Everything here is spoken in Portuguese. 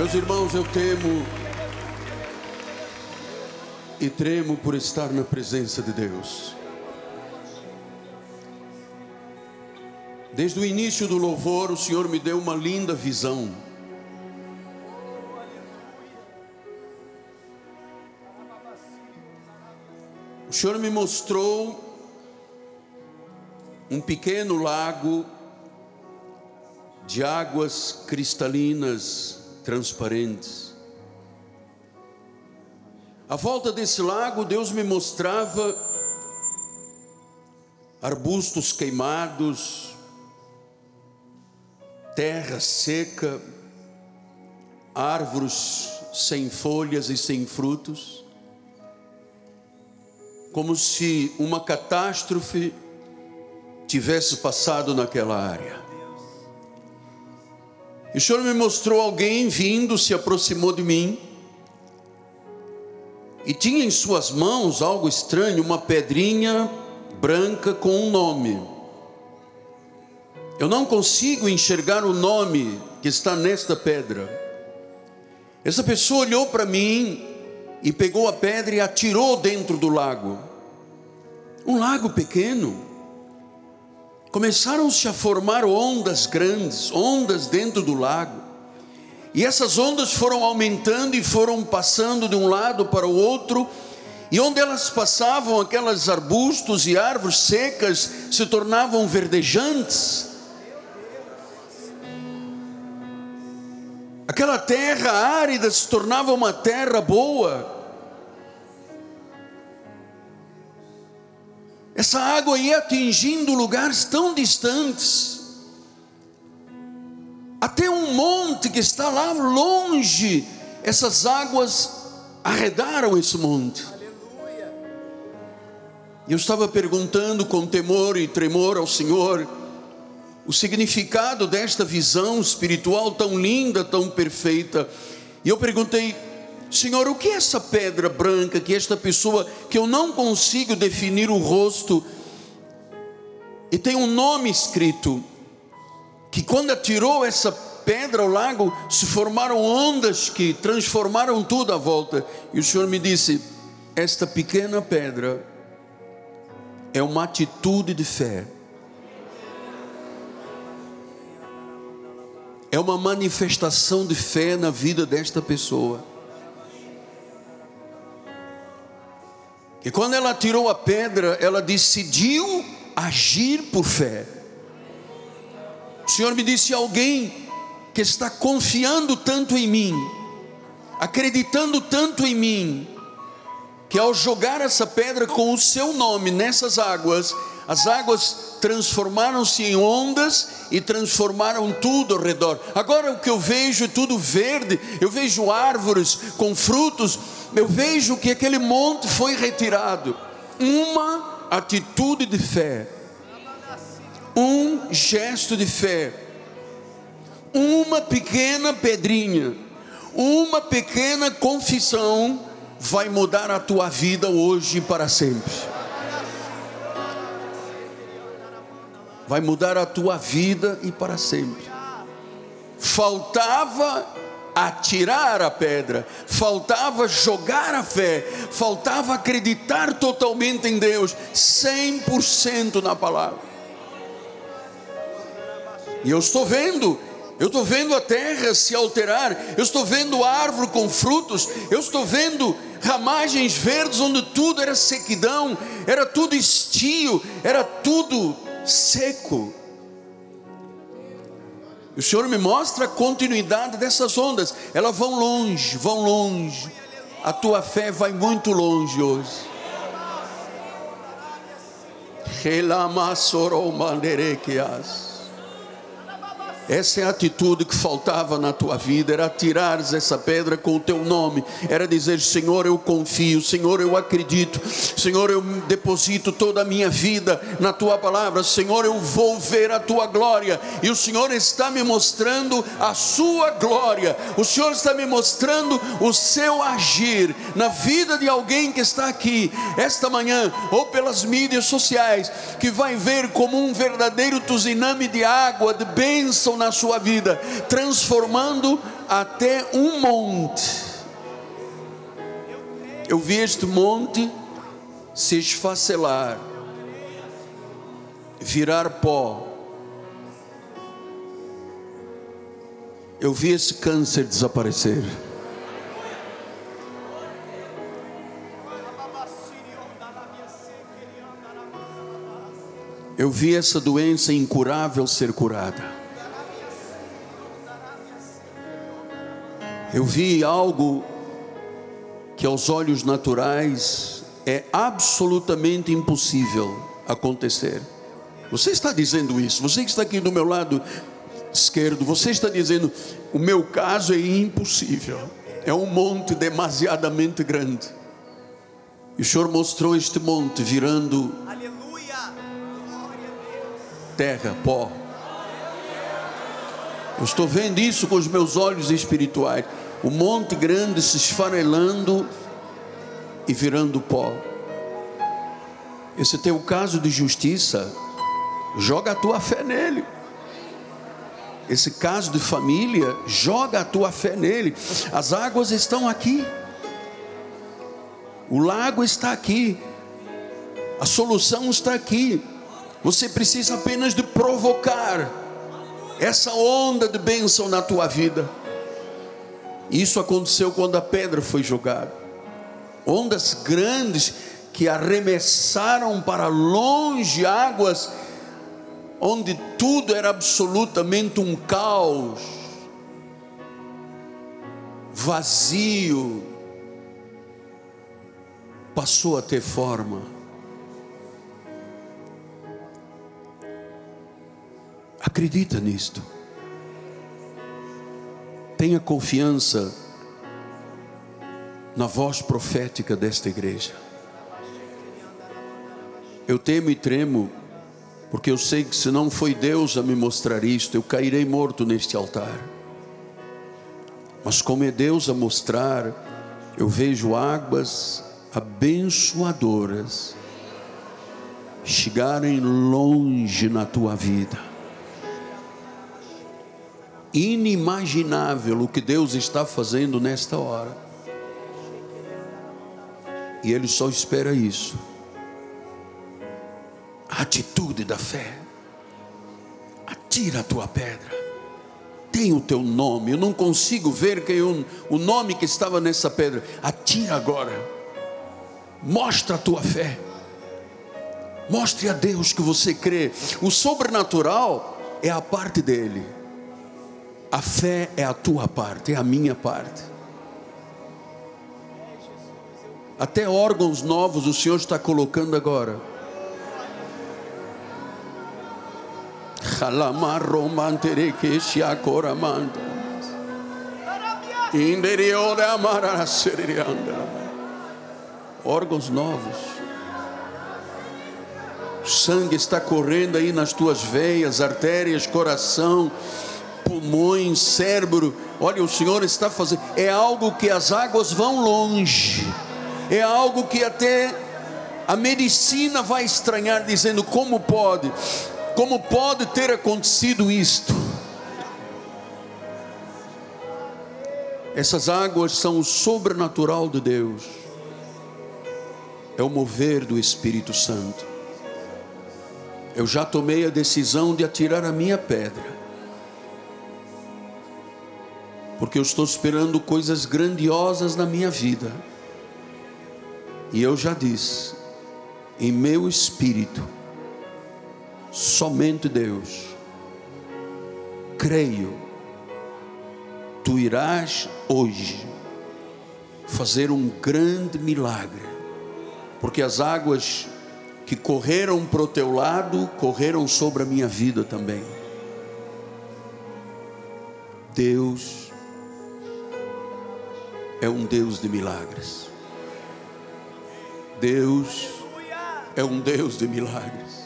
Meus irmãos, eu temo e tremo por estar na presença de Deus. Desde o início do louvor, o Senhor me deu uma linda visão. O Senhor me mostrou um pequeno lago de águas cristalinas transparentes. À volta desse lago, Deus me mostrava arbustos queimados, terra seca, árvores sem folhas e sem frutos, como se uma catástrofe tivesse passado naquela área. E o Senhor me mostrou alguém vindo, se aproximou de mim, e tinha em suas mãos algo estranho, uma pedrinha branca com um nome. Eu não consigo enxergar o nome que está nesta pedra. Essa pessoa olhou para mim e pegou a pedra e atirou dentro do lago. Um lago pequeno. Começaram-se a formar ondas grandes, ondas dentro do lago. E essas ondas foram aumentando e foram passando de um lado para o outro, e onde elas passavam, aquelas arbustos e árvores secas se tornavam verdejantes. Aquela terra árida se tornava uma terra boa. Essa água ia atingindo lugares tão distantes, até um monte que está lá longe, essas águas arredaram esse monte. Eu estava perguntando com temor e tremor ao Senhor o significado desta visão espiritual tão linda, tão perfeita. E eu perguntei: Senhor, o que é essa pedra branca que esta pessoa que eu não consigo definir o rosto e tem um nome escrito que quando atirou essa pedra ao lago se formaram ondas que transformaram tudo à volta. E o Senhor me disse: esta pequena pedra é uma atitude de fé. É uma manifestação de fé na vida desta pessoa. E quando ela tirou a pedra, ela decidiu agir por fé. O Senhor me disse: alguém que está confiando tanto em mim, acreditando tanto em mim, que ao jogar essa pedra com o seu nome nessas águas, as águas transformaram-se em ondas e transformaram tudo ao redor. Agora o que eu vejo é tudo verde, eu vejo árvores com frutos, eu vejo que aquele monte foi retirado. Uma atitude de fé, um gesto de fé, uma pequena pedrinha, uma pequena confissão vai mudar a tua vida hoje para sempre. Vai mudar a tua vida e para sempre. Faltava atirar a pedra, faltava jogar a fé, faltava acreditar totalmente em Deus, 100% na palavra. E eu estou vendo, eu estou vendo a terra se alterar, eu estou vendo árvore com frutos, eu estou vendo ramagens verdes onde tudo era sequidão, era tudo estio, era tudo seco. O Senhor me mostra a continuidade dessas ondas. Elas vão longe, vão longe. A tua fé vai muito longe hoje. Relamassoro manderequias. Essa é a atitude que faltava na tua vida, era tirares essa pedra com o teu nome, era dizer: Senhor, eu confio, Senhor, eu acredito, Senhor, eu deposito toda a minha vida na tua palavra, Senhor, eu vou ver a tua glória, e o Senhor está me mostrando a sua glória, o Senhor está me mostrando o seu agir na vida de alguém que está aqui esta manhã, ou pelas mídias sociais, que vai ver como um verdadeiro tsunami de água, de bênção na sua vida, transformando até um monte. Eu vi este monte se esfacelar, virar pó. Eu vi esse câncer desaparecer. Eu vi essa doença incurável ser curada. Eu vi algo que aos olhos naturais é absolutamente impossível acontecer. Você está dizendo isso, você que está aqui do meu lado esquerdo, você está dizendo: o meu caso é impossível, é um monte demasiadamente grande. E o Senhor mostrou este monte virando terra, pó. Eu estou vendo isso com os meus olhos espirituais. O monte grande se esfarelando e virando pó. Esse teu caso de justiça, joga a tua fé nele. Esse caso de família, joga a tua fé nele. As águas estão aqui. O lago está aqui. A solução está aqui. Você precisa apenas de provocar essa onda de bênção na tua vida. Isso aconteceu quando a pedra foi jogada. Ondas grandes que arremessaram para longe águas onde tudo era absolutamente um caos, vazio, passou a ter forma. Acredita nisto. Tenha confiança na voz profética desta igreja. Eu temo e tremo, porque eu sei que se não foi Deus a me mostrar isto, eu cairei morto neste altar. Mas como é Deus a mostrar, eu vejo águas abençoadoras chegarem longe na tua vida inimaginável o que Deus está fazendo nesta hora. E Ele só espera isso. A atitude da fé. Atira a tua pedra. Tem o teu nome. Eu não consigo ver quem eu, o nome que estava nessa pedra. Atira agora. Mostra a tua fé. Mostre a Deus que você crê. O sobrenatural é a parte dele a fé é a tua parte, é a minha parte. Até órgãos novos o Senhor está colocando agora. Órgãos novos. O sangue está correndo aí nas tuas veias, artérias, coração pulmões, cérebro. Olha, o Senhor está fazendo. É algo que as águas vão longe. É algo que até a medicina vai estranhar, dizendo: como pode? Como pode ter acontecido isto? Essas águas são o sobrenatural de Deus. É o mover do Espírito Santo. Eu já tomei a decisão de atirar a minha pedra porque eu estou esperando coisas grandiosas na minha vida. E eu já disse, em meu espírito, somente Deus, creio, tu irás hoje fazer um grande milagre, porque as águas que correram para o teu lado, correram sobre a minha vida também. Deus é um Deus de milagres. Deus é um Deus de milagres.